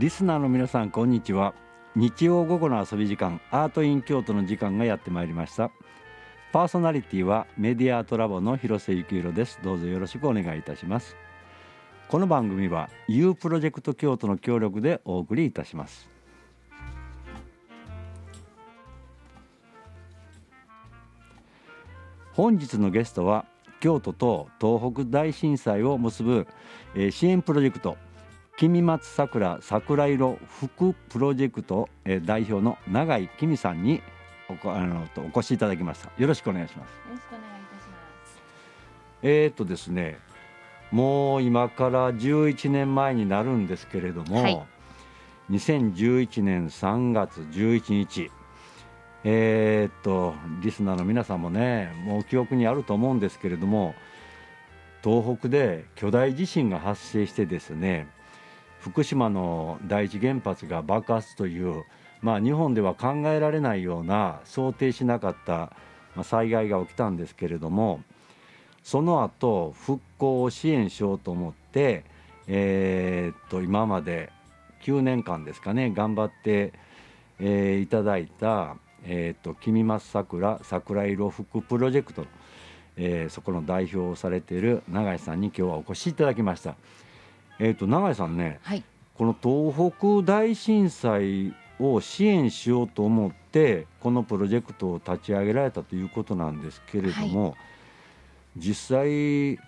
リスナーの皆さんこんにちは。日曜午後の遊び時間アートイン京都の時間がやってまいりました。パーソナリティはメディアートラボの広瀬幸宏です。どうぞよろしくお願いいたします。この番組は U プロジェクト京都の協力でお送りいたします。本日のゲストは京都と東北大震災を結ぶ、えー支援プロジェクト君松桜桜色福プロジェクト、えー代表の永井君さんにおこあのとお越しいただきました。よろしくお願いします。よろしくお願いいたします。えー、とですねもう今から11年前になるんですけれども、はい。2011年3月11日。えー、っとリスナーの皆さんもねもう記憶にあると思うんですけれども東北で巨大地震が発生してですね福島の第一原発が爆発という、まあ、日本では考えられないような想定しなかった、災害が起きたんですけれどもその後復興を支援しようと思って、えーっと今まで9年間ですかね頑張って、えーいただいた「えーっと君松桜桜色福プロジェクト」えーそこの代表をされている永井さんに今日はお越しいただきました。えーっと永井さんねはい、この東北大震災を支援しようと思ってこのプロジェクトを立ち上げられたということなんですけれども、実際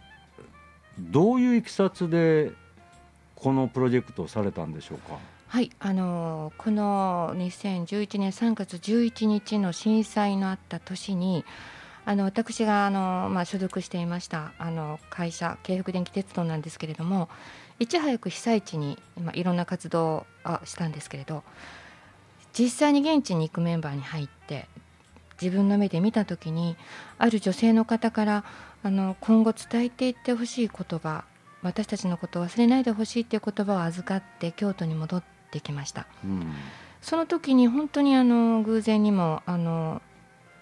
どういういきさつでこのプロジェクトをされたんでしょうか？はい、あのーこの2011年3月11日の震災のあった年に。あの私があの、まあ、所属していましたあの会社京福電気鉄道なんですけれどもいち早く被災地に、まあ、いろんな活動をあしたんですけれど実際に現地に行くメンバーに入って自分の目で見た時にある女性の方からあの今後伝えていってほしい言葉私たちのことを忘れないでほしいっていう言葉を預かって京都に戻ってきましたうん。その時に本当にあの偶然にもあの、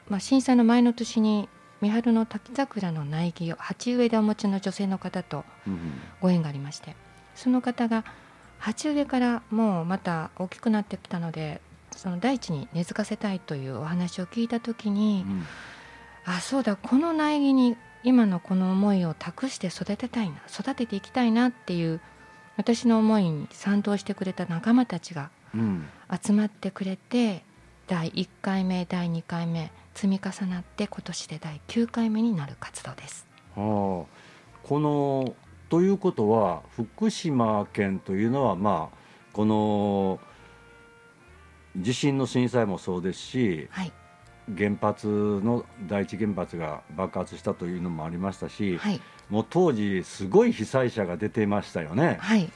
まあ、震災の前の年に三春の滝桜の苗木を鉢植えでお持ちの女性の方とうん。ご縁がありましてその方が鉢植えからもうまた大きくなってきたのでその大地に根付かせたいというお話を聞いた時に、うんあそうだこの苗木に今のこの思いを託して育てたいな育てていきたいなっていう私の思いに賛同してくれた仲間たちがうん集まってくれて第1回目第2回目積み重なって今年で第9回目になる活動です。はあ、このということは福島県というのはまあこの地震の震災もそうですしはい、原発の第一原発が爆発したというのもありましたし、はい、もう当時すごい被災者が出てましたよね。はい、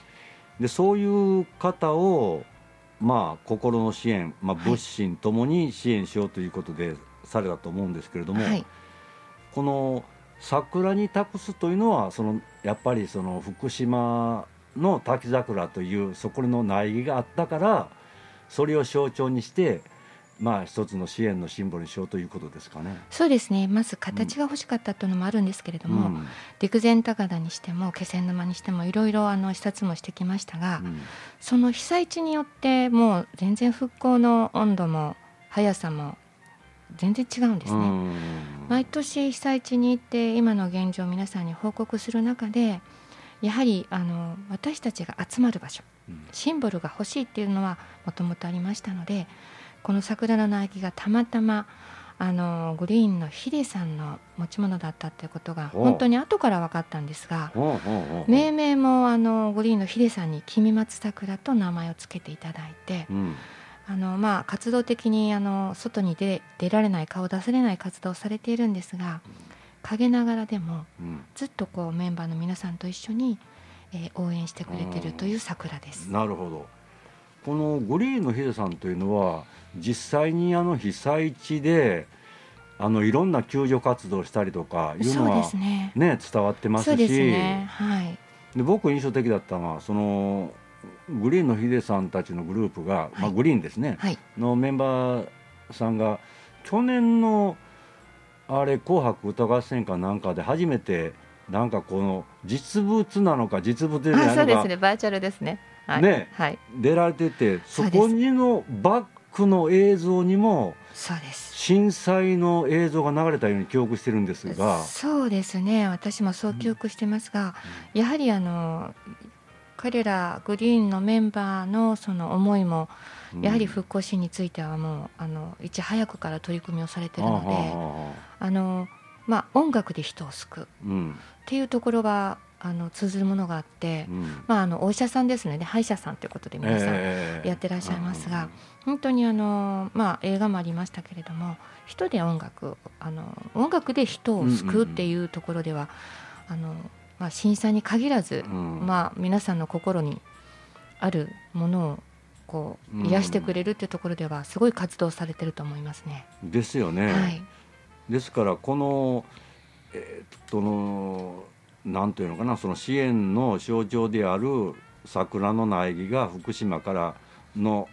でそういう方をまあ心の支援、まあ、はい。物心ともに支援しようということでされたと思うんですけれども、はい、この桜に託すというのはそのやっぱりその福島の滝桜というそこの苗木があったからそれを象徴にしてまあ一つの支援のシンボルにしようということですかね。そうですね。まず形が欲しかったというのもあるんですけれども、うん。陸前高田にしても気仙沼にしてもいろいろあの視察もしてきましたが、うん。その被災地によってもう全然復興の温度も速さも全然違うんですね。うん。毎年被災地に行って今の現状を皆さんに報告する中でやはりあの私たちが集まる場所うん。シンボルが欲しいっていうのはもともとありましたのでこの桜の苗木がたまたまあのグリーンのヒデさんの持ち物だったっていうことが本当に後から分かったんですが命名もあのグリーンのヒデさんに「君松桜」と名前を付けていただいてうんあの、まあ、活動的にあの外に出出られない顔を出せれない活動をされているんですが陰ながらでもうんずっとこうメンバーの皆さんと一緒に、えー応援してくれてるという桜です。なるほどこのグリーンのヒデさんというのは実際にあの被災地であのいろんな救助活動をしたりとかいうのはすね。ね伝わってますしそうですね。はい。で僕印象的だったのはそのグリーンのヒデさんたちのグループが、まあ、はいグリーンですね、はい。のメンバーさんが去年のあれ「紅白歌合戦」かなんかで初めてなんかこの実物なのか実物でないのかあ、そうですね。バーチャルですね。はい。ね。はい。出られててそこにのバックの映像にもそうです。震災の映像が流れたように記憶してるんですが、そうですね。私もそう記憶してますが、やはりあの彼らグリーンのメンバーのその思いもうんやはり復興支援についてはもうあのいち早くから取り組みをされているのでああの、まあ、音楽で人を救う。っていうところはあの通ずるものがあって、うん。まあ、あのお医者さんですので歯医者さんということで皆さんええやってらっしゃいますが、本当にあの、まあ、映画もありましたけれども人で音楽あの音楽で人を救うっていうところでは、あのまあ、震災に限らず、うん。まあ、皆さんの心にあるものをこううん。癒してくれるっていうところではすごい活動されてると思いますね。ですよね、はい、ですからこのえーっとのなんというのかなその支援の象徴である桜の苗木が福島からの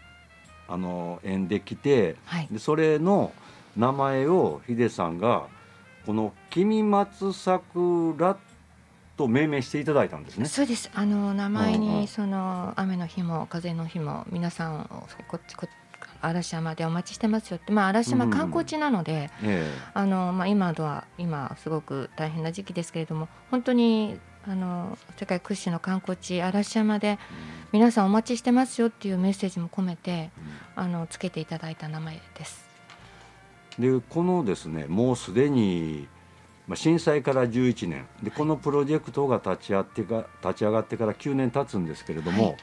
あの縁で来てはい、でそれの名前をヒデさんがこの「君松桜」と命名していただいたんですね。そうです。あの名前うんうん。にその雨の日も風の日も皆さんをこっちこ嵐山でお待ちしてますよって、まあ、嵐山観光地なので、えあのまあ、今では今すごく大変な時期ですけれども本当にあの世界屈指の観光地嵐山で皆さんお待ちしてますよっていうメッセージも込めてあのつけていただいた名前です。えでこのですねもうすでにまあ震災から11年。でこのプロジェクトが立ち会ってか立ち上がってから9年経つんですけれども、はい。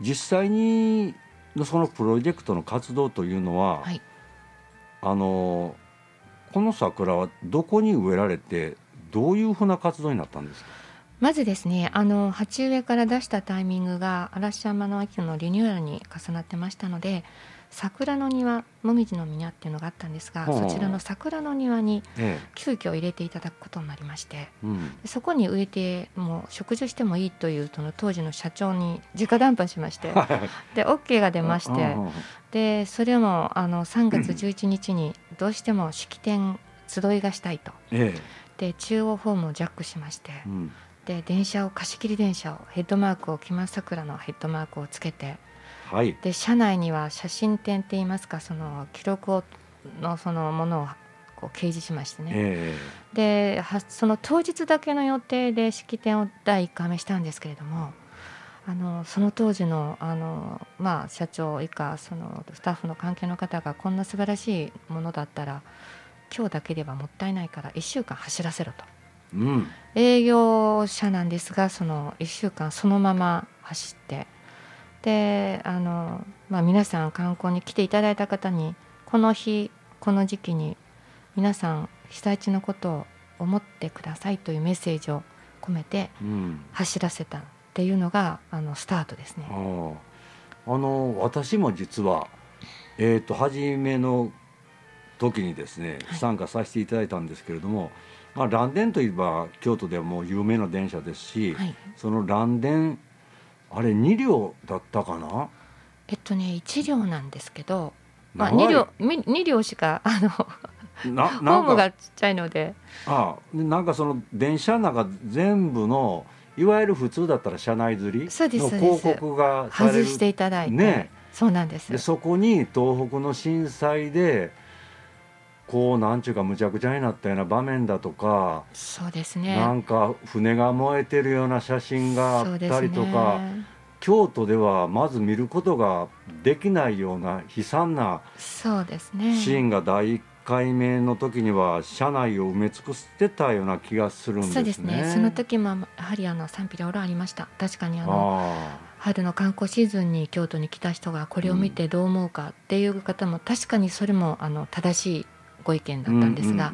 実際にのそのプロジェクトの活動というのは、はい。あのこの桜はどこに植えられてどういうふうな活動になったんですか？まずですねあの鉢植えから出したタイミングが嵐山の秋のリニューアルに重なってましたので桜の庭もみじの庭っていうのがあったんですがそちらの桜の庭にえ急遽入れていただくことになりましてそこに植えてもう植樹してもいいというその当時の社長に 直談判しましてで OK が出ましてうんでそれもあの3月11日にどうしても式典集いがしたいと。えで中央ホームをジャックしましてで電車を貸し切り電車をヘッドマークを木松桜のヘッドマークをつけてはい。で車内には写真展っていいますかその記録をのそのものをこう掲示しましてね。えではその当日だけの予定で式典を第1回目したんですけれどもあのその当時のあの、まあ、社長以下そのスタッフの関係の方がこんな素晴らしいものだったら今日だけではもったいないから1週間走らせろと。えうん。営業車なんですがその1週間そのまま走ってであの、まあ、皆さん観光に来ていただいた方にこの日この時期に皆さん被災地のことを思ってくださいというメッセージを込めてうん。走らせたっていうのがあのスタートですね。あの私も実はえっ、と初めの時にですねはい。参加させていただいたんですけれども、まあ蘭電といえば京都ではもう有名な電車ですし、はい、その蘭電あれ2両だったかな？えっとね1両なんですけど、まあ、長い。2両み2両しかあのなホームがちっちゃいので。ああでなんかその電車の中全部のいわゆる普通だったら車内吊りのそうですそう広告が外していただいて、ね。そうなんです。でそこに東北の震災でこうなんちゅうかむちゃくちゃになったような場面だとか、そうですね。なんか船が燃えてるような写真があったりとか、ね。京都ではまず見ることができないような悲惨なそうですね。シーンが第1回目の時には車内を埋め尽くしてたような気がするんですね。そうですね。その時もやはりあの賛否両論ありました。確かにあのあ。春の観光シーズンに京都に来た人がこれを見てどう思うかっていう方も確かにそれもあの正しいご意見あだったんですが、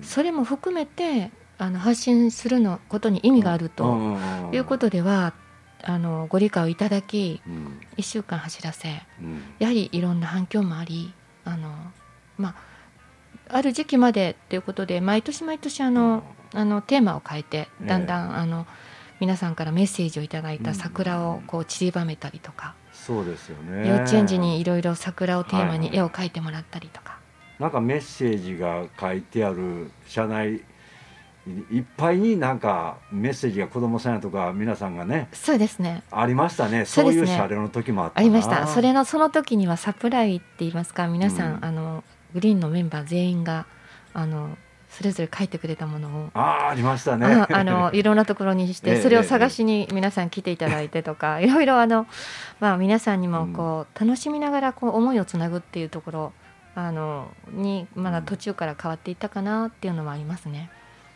それも含めてあの発信するのことに意味があるということではあのご理解をいただきうん。1週間走らせうん。やはりいろんな反響もありあの、まあ、ある時期までということで毎年毎年あの、あのテーマを変えてええだんだん、あの皆さんからメッセージをいただいた桜をこう散りばめたりとか、そうですよね。幼稚園児にいろいろ桜をテーマはいに絵を描いてもらったりとか、なんかメッセージが書いてある車内いいっぱいになんかメッセージが子供さんやとか皆さんがねそうですね。ありましたね。そうういう車両の時もあったありました。それののその時にはサプライって言いますか皆さん、うん。あのグリーンのメンバー全員があのそれぞれ書いてくれたものを。あーありましたね。あ あのいろんなところにしええてそれを探しに皆さん来ていただいてとか いろいろあの、まあ、皆さんにもうん。こう楽しみながらこう思いをつなぐっていうところあのにまだ途中から変わっていったかなっていうのはありますね。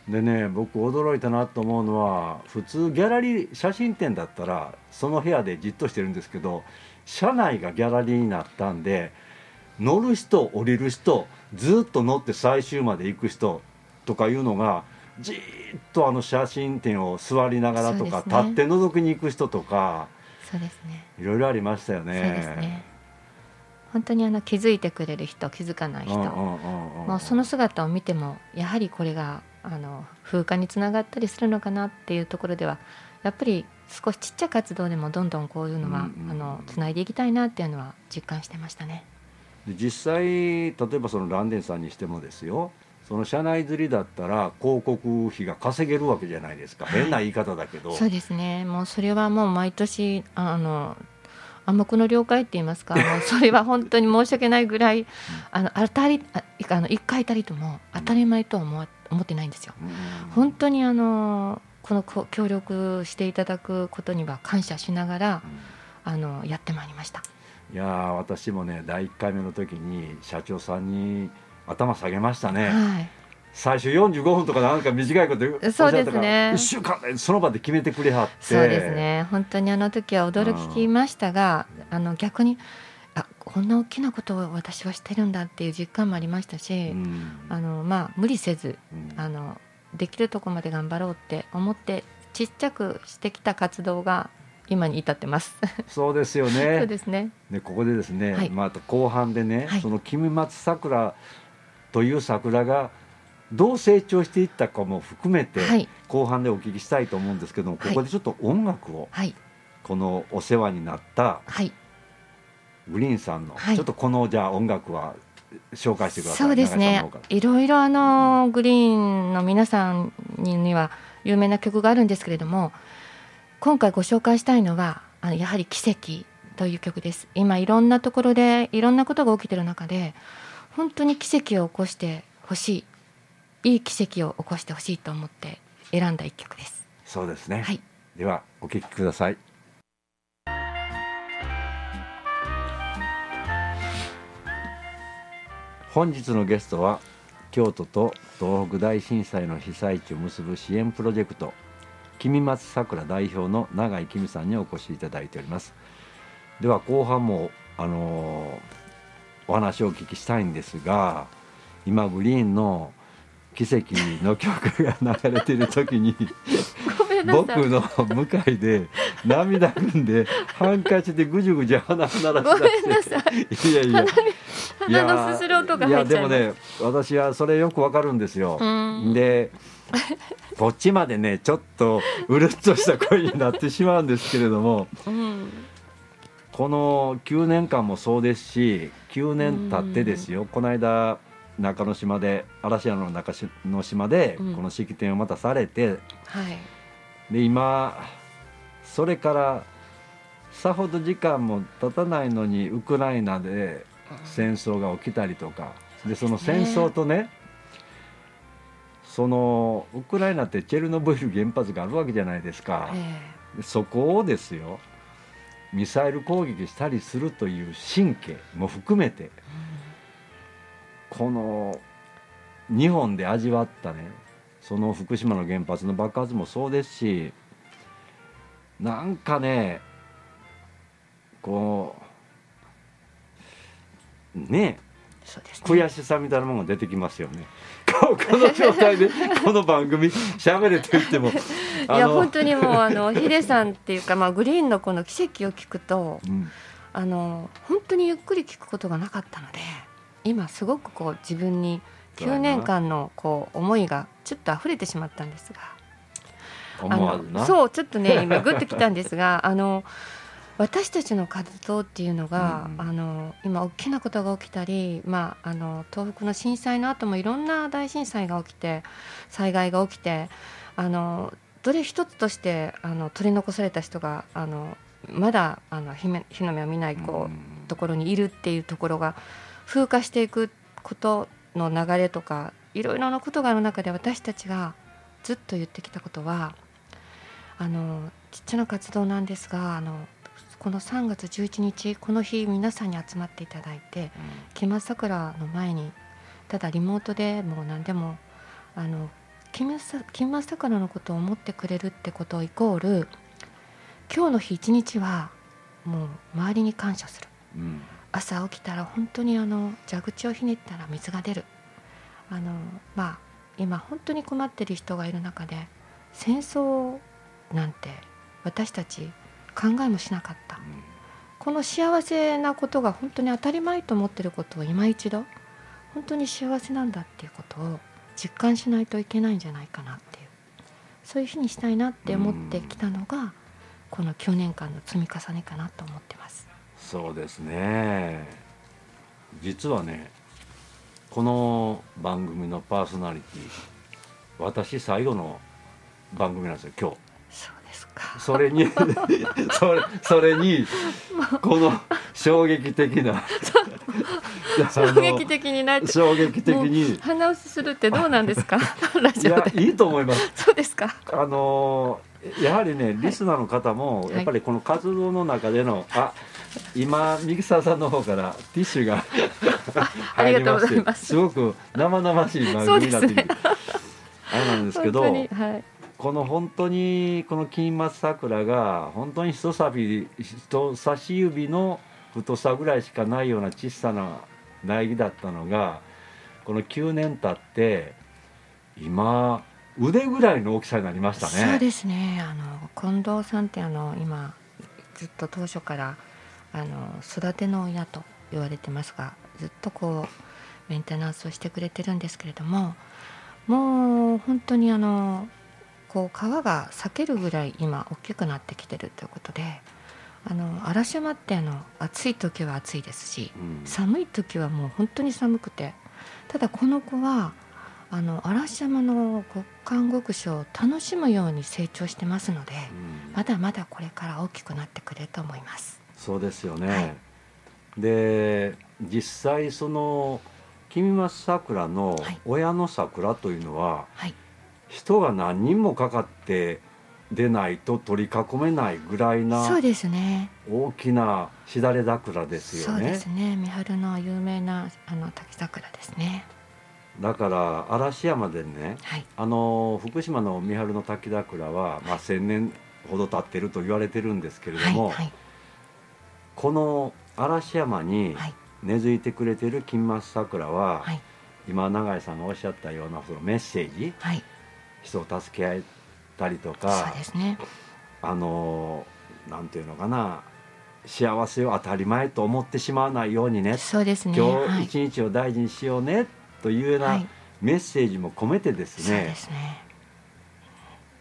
でね僕驚いたなと思うのは普通ギャラリー写真展だったらその部屋でじっとしてるんですけど車内がギャラリーになったんで乗る人降りる人ずっと乗って最終まで行く人とかいうのがじーっとあの写真展を座りながらとか、ね立って覗きに行く人とかそうですねいろいろありましたよね。そうですね本当にあの気づいてくれる人気づかない人、もうその姿を見てもやはりこれがあの風化につながったりするのかなっていうところではやっぱり少しちっちゃい活動でもどんどんこういうのは、うんうんあのつないでいきたいなっていうのは実感してましたね。で実際例えばそのランデンさんにしてもですよその社内釣りだったら広告費が稼げるわけじゃないですか、はい。変な言い方だけど。そうですね。もうそれはもう毎年あの暗黙の了解って言いますか。もうそれは本当に申し訳ないぐらいあの当たりああの1回たりとも当たり前とは思わ思ってないんですよ。うん。本当にあのこのこ協力していただくことには感謝しながらあのやってまいりました。いやー私もね第1回目の時に社長さんに頭下げましたね、はい最初45分とかなんか短いこと言うそうですね。1週間でその場で決めてくれはって。そうですね。本当にあの時は驚きましたがあの逆にあこんな大きなことを私はしてるんだっていう実感もありましたし、うん。あのまあ無理せずうん。あのできるとこまで頑張ろうって思ってちっちゃくしてきた活動が今に至ってます。そうですよ そうねですね。でここでですね、はい。また後半でね、はい。その君松桜という桜がどう成長していったかも含めて、はい。後半でお聞きしたいと思うんですけども、はい。ここでちょっと音楽をはい。このお世話になったはい。グリーンさんの、はい。ちょっとこのじゃあ音楽は紹介してください。そうですね。いろいろあのグリーンの皆さんには有名な曲があるんですけれども今回ご紹介したいのはあのやはり「奇跡」という曲です。今いろんなところでいろんなことが起きてる中で本当に奇跡を起こしてほしいいい奇跡を起こしてほしいと思って選んだ一曲です。そうですね、はい。ではお聞きください。本日のゲストは京都と東北大震災の被災地を結ぶ支援プロジェクト君松桜代表の永井君さんにお越しいただいております。では後半もあのーお話をお聞きしたいんですが今グリーンの奇跡の曲が流れている時に僕の向かいで涙ぐんでハンカチでぐじゅぐじゅ鼻を鳴らごしめんな出さい。していやいや。鼻のすする音が入っちゃいます。いやでもね私はそれよくわかるんですよ。うん。でこっちまでねちょっとうるっとした声になってしまうんですけれどもうん。この9年間もそうですし9年経ってですよ。この間中之島で嵐山の中之島でうん。この式典をまたされて、はい。で今それからさほど時間も経たないのにウクライナで戦争が起きたりとかでその戦争とねそのウクライナってチェルノブイリ原発があるわけじゃないですか、えでそこをですよミサイル攻撃したりするという神経も含めてこの日本で味わったねその福島の原発の爆発もそうですしなんかねこうねそうですね悔しさみたいなものが出てきますよね。ここの状態で この番組喋れと言ってもいや本当にもうあの ヒデさんっていうかまあグリーンのこの奇跡を聞くとうんあの本当にゆっくり聞くことがなかったので今すごくこう自分に9年間のこう思いがちょっと溢れてしまったんですが。あのそうちょっとね今グッときたんですが あの私たちの活動っていうのが、うんあの今大きなことが起きたり、まあ、あの東北の震災の後もいろんな大震災が起きて災害が起きてあのどれ一つとしてあの取り残された人があのまだあの火め火の目を見ないこう、うん。ところにいるっていうところが風化していくことの流れとかいろいろなことがある中で私たちがずっと言ってきたことはあのちっちゃな活動なんですがあのこの3月11日この日皆さんに集まっていただいて木松桜の前にただリモートでもう何でもあの木松木松桜のことを思ってくれるってことイコール今日の日一日はもう周りに感謝する。うん朝起きたら本当にあの蛇口をひねったら水が出る。あのまあ今本当に困ってる人がいる中で戦争なんて私たち考えもしなかった。この幸せなことが本当に当たり前と思ってることを今一度本当に幸せなんだっていうことを実感しないといけないんじゃないかなっていう。そういうふうにしたいなって思ってきたのがこの9年間の積み重ねかなと思ってます。そうですね。実はねこの番組のパーソナリティ私最後の番組なんですよ今日。そうですか。それに それそれにこの衝撃的な 衝撃的になっ衝撃的に。鼻押しするってどうなんですか？ラいジオで。やいいと思います。そうですか。あのやはりねリスナーの方もい。やっぱりこの活動の中での、あ今ミキサーさんの方からティッシュが ありがとうござい入りますすごく生々しい番組になってきて、あれなんですけどこの本当にこの金松桜が本当に人差し人差し指の太さぐらいしかないような小さな苗木だったのがこの9年経って今腕ぐらいの大きさになりましたね。そうですね。あの近藤さんってあの今ずっと当初からあの育ての親と言われてますがずっとこうメンテナンスをしてくれてるんですけれどももう本当にあのこう皮が裂けるぐらい今大きくなってきてるということであの嵐山ってあの暑い時は暑いですしうん寒い時はもう本当に寒くてただこの子はあの嵐山の極寒極暑を楽しむように成長してますのでうんまだまだこれから大きくなってくれると思います。そうですよね、はい。で実際その君松桜のはい。親の桜というのは、はい、人が何人もかかって出ないと取り囲めないぐらいそうなですね。大きなしだれ桜ですよそうでねすね。三春の有名なあの滝桜ですね。だから嵐山でねはい、あの福島の三春の滝桜は、まあ、1,000年ほど経ってると言われてるんですけれどはい、も、はい、この嵐山にはい、根付いてくれてる金松桜は、はい、今永井さんがおっしゃったようなそのメッセージはい、人を助け合えたりとそうかですね。あのなんていうのかな幸せを当たり前と思ってしまわないようにねそうですね。今はい、日一日を大事にしようねというようは、ないメッセージも込めてですそうでねすね。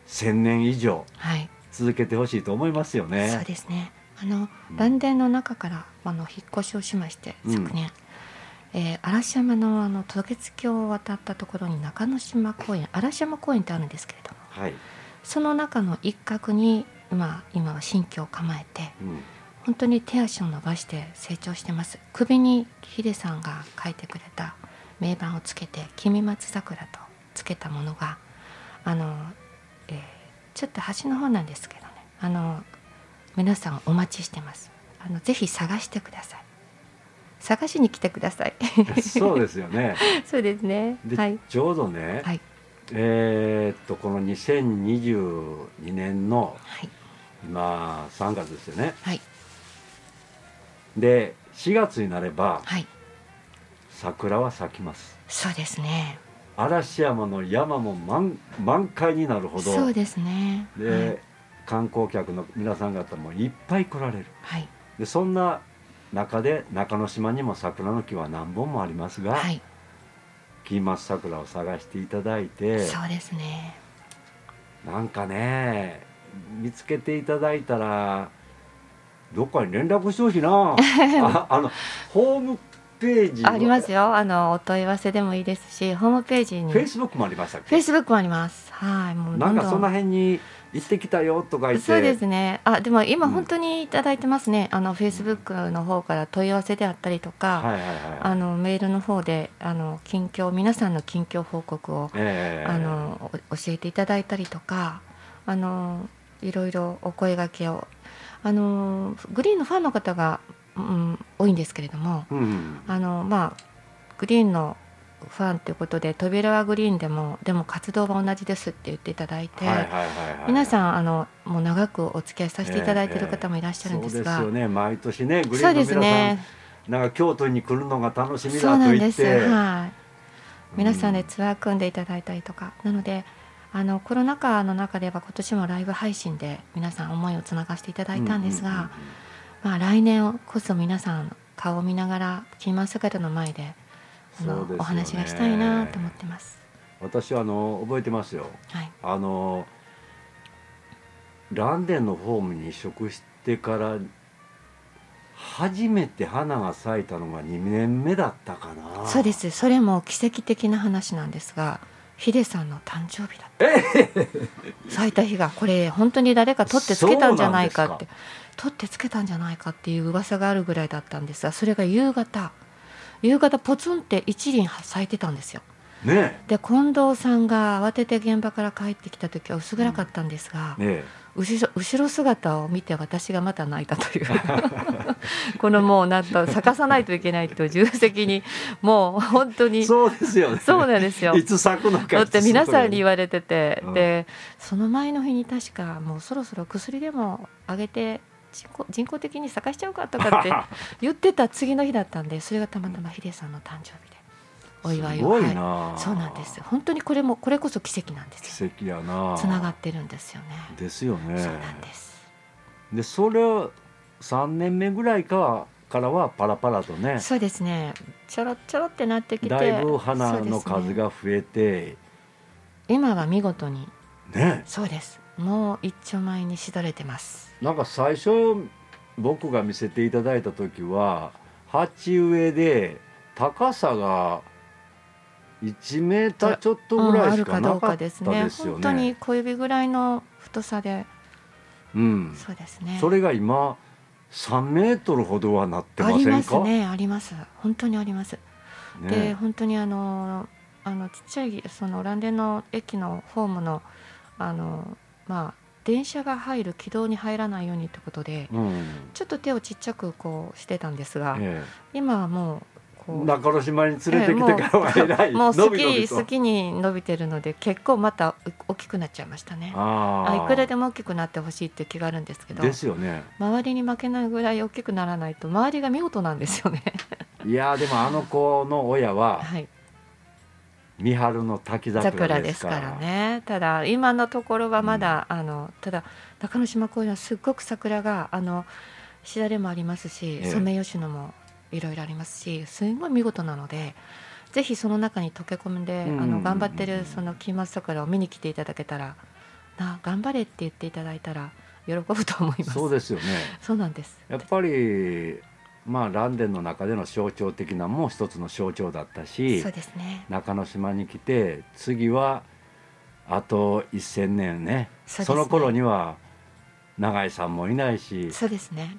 1,000年以上はい、続けてほしいと思いますよそうね。ですね。あのうん。蘭殿の中からあの引っ越しをしましてうん。昨年、えー嵐山のあの渡月橋を渡ったところに中之島公園嵐山公園ってあるんですけれどもはい、その中の一角に、まあ、今は新居を構えてうん。本当に手足を伸ばして成長してます。首にヒデさんが書いてくれた名板をつけて「君松桜」とつけたものがあの、えーちょっと端の方なんですけどね。あの皆さんお待ちしてます。あのぜひ探してください。探しに来てください。そうですよね。そうですね。で、はい。ちょうどね、はい。えーっとこの2022年のはい。今3月ですよね。はい。で4月になればはい。桜は咲きます。そうですね。嵐山の山も満満開になるほど。そうですね。で、はい観光客の皆さん方もいっぱい来られる。はい、でそんな中で中之島にも桜の木は何本もありますが、はい、金松桜を探していただいてそうですね。なんかね見つけていただいたらどっかに連絡してほしいな。ああのホームページありますよ。あのお問い合わせでもいいですしホームページに。フェイスブックもありましたフェイスブックもあります。はいもうどんどん。なんかその辺に行ってきたよとか言って。そうですね。あでも今うん。本当にいただいてますね、あのフェイスブックの方から問い合わせであったりとか、はいはいはい。あのメールの方であの近況皆さんの近況報告をええ。あのお教えていただいたりとかあのいろいろお声掛けを。あのグリーンのファンの方が、うん、多いんですけれどもうん。あの、まあ、グリーンのファンということで扉はグリーンでもでも活動は同じですって言っていただいて、皆さんあのもう長くお付き合いさせていただいている方もいらっしゃるんですが、そうですよね。毎年ねグリーンの皆さん、ね。なんか京都に来るのが楽しみそうだなんです。と言ってはい。皆さんでうツアー組んでいただいたりとか、なのであのコロナ禍の中では今年もライブ配信で皆さん思いをつながせていただいたんですが、うううんまあ、来年こそ皆さん顔を見ながらキーマン姿の前であのお話がしたいなと思ってます。私はあの覚えてますよ。はい、あのランデンのホームに移植してから初めて花が咲いたのが2年目だったかな。そうです。それも奇跡的な話なんですがヒデさんの誕生日だった。咲いた日がこれ本当に誰か取ってつけたんじゃないかって取ってつけたんじゃないかっていう噂があるぐらいだったんですがそれが夕方。夕方ポツンって一輪咲いてたんですよ。ねで近藤さんが慌てて現場から帰ってきた時は薄暗かったんですが、えね後ろ後ろ姿を見て私がまた泣いたという。このもうなんと咲かさないといけないという重責にもう本当にえそうですよね。そうなんですよ。いつ咲くのかだって皆さんに言わわれてて、うん。でその前の日に確かもうそろそろ薬でもあげて人工人工的に咲かしちゃうかとかって 言ってた次の日だったんでそれがたまたまヒデさんの誕生日で。お祝いを。すごいはな、い、そうなんです。本当にこれもこれこそ奇跡なんですよ奇跡やな。つながってるんですよね。ですよね。そうなんです。でそれを3年目ぐらいかはからはパラパラとね。そうですね。ちょろちょろってなってきて。だいぶ花の数が増えて。今は見事に。ね。そうですもう一丁前にしどれてます。なんか最初僕が見せていただいた時は鉢植えで高さが1メーターちょっとぐらいしかなかったですよね。本当に小指ぐらいの太さで。うん、そうですねそれが今3メートルほどはなってありまませんか？すねあります。本当にあります、でね本当にあのあのちっちゃいそのランデの駅のホームのあのまあ電車が入る軌道に入らないようにってことでうん。ちょっと手をちっちゃくこうしてたんですが、え今はもうこうえ中之島に連れてきてからはいもう好き好きに伸びてるので結構また大きくなっちゃいましたね。あいくらでも大きくなってほしいって気があるんですけどですよね。周りに負けないぐらい大きくならないと周りが見事なんですよね。いやーでもあの子の親ははい三春の滝桜桜ですすかららね。ただ今のところはまだ、あのただ中之島公園はすっごく桜があのしだれもありますし、ええ。ソメイヨシノもいろいろありますしすごい見事なのでぜひその中に溶け込んで、うん。あの頑張ってるそのキーマス桜を見に来ていただけたらな頑張れって言っていただいたら喜ぶと思います。そうですよね。そうなんです。やっぱりまあランデンの中での象徴的なもう一つの象徴だったしそうですね。中之島に来て次はあと1,000年ね。そね。その頃には永井さんもいないしそうですね。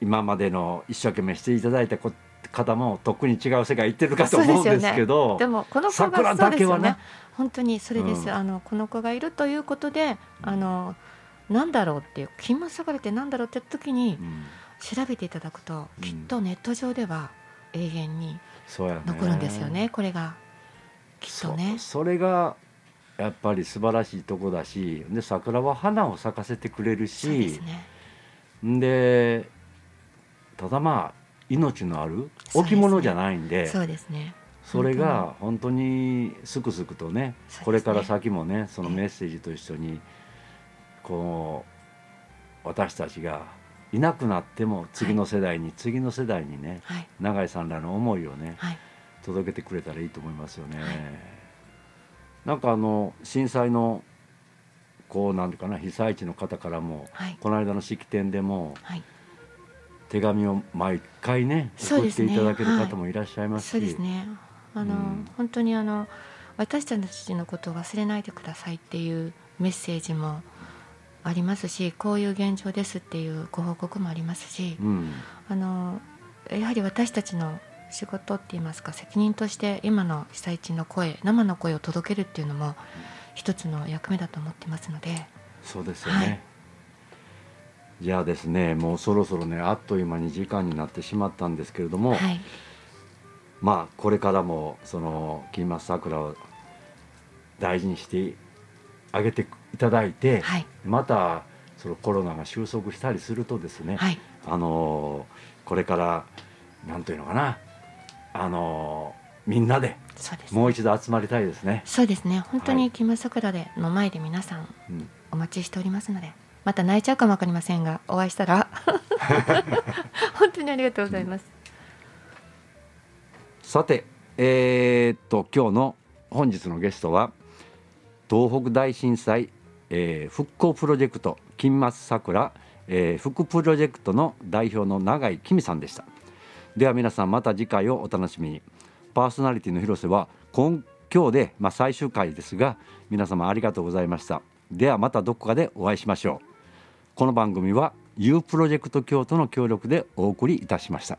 今までの一生懸命していただいたこ方もとっくに違う世界行ってるかと思うんですけどでもこの子桜がそうですよね。だけはね本当にそれです、うん。あのこの子がいるということであのなんだろうっていう金マサガレってなんだろうって時にうん調べていただくと、うん。きっとネット上では永遠に残るんですよね。これがきっとね。そそれがやっぱり素晴らしいとこだしで桜は花を咲かせてくれるしすね。ただまあ命のある置物じゃないんでそうですね。それが本当に。すくすくとねね。これから先もねそのええ。メッセージと一緒にこう私たちがいなくなっても次の世代に次の世代にねはい。永井さんらの思いをねはい。届けてくれたらいいと思いますよね。はい。なんかあの震災のこうなんていうかな被災地の方からもはい。この間の式典でもはい。手紙を毎回ね送っていただける方もいらっしゃいますし。そうですね。あの、うん。本当にあの私たちのことを忘れないでくださいっていうメッセージもありますしこういう現状ですっていうご報告もありますし、うん。あのやはり私たちの仕事って言いますか責任として今の被災地の声生の声を届けるっていうのも一つの役目だと思ってますので。そうですよね、はい。じゃあですねもうそろそろねあっという間に時間になってしまったんですけれども、はい。まあこれからもその金松桜を大事にしてあげていただいて、はい。またそのコロナが収束したりするとですね、はい。あのこれからなんというのかなあのみんなでもう一度集まりたいですね。そうですね。本当はい。に木村桜での前で皆さんお待ちしておりますのでまた泣いちゃうかもわかりませんがお会いしたら 本当にありがとうございます、さてえーっと今日の本日のゲストは東北大震災、えー復興プロジェクト金松桜、えー副プロジェクトの代表の永井紀美さんでした。では皆さんまた次回をお楽しみに。パーソナリティの広瀬は今今日で、まあ、最終回ですが皆様ありがとうございました。ではまたどこかでお会いしましょう。この番組は U プロジェクト京都の協力でお送りいたしました。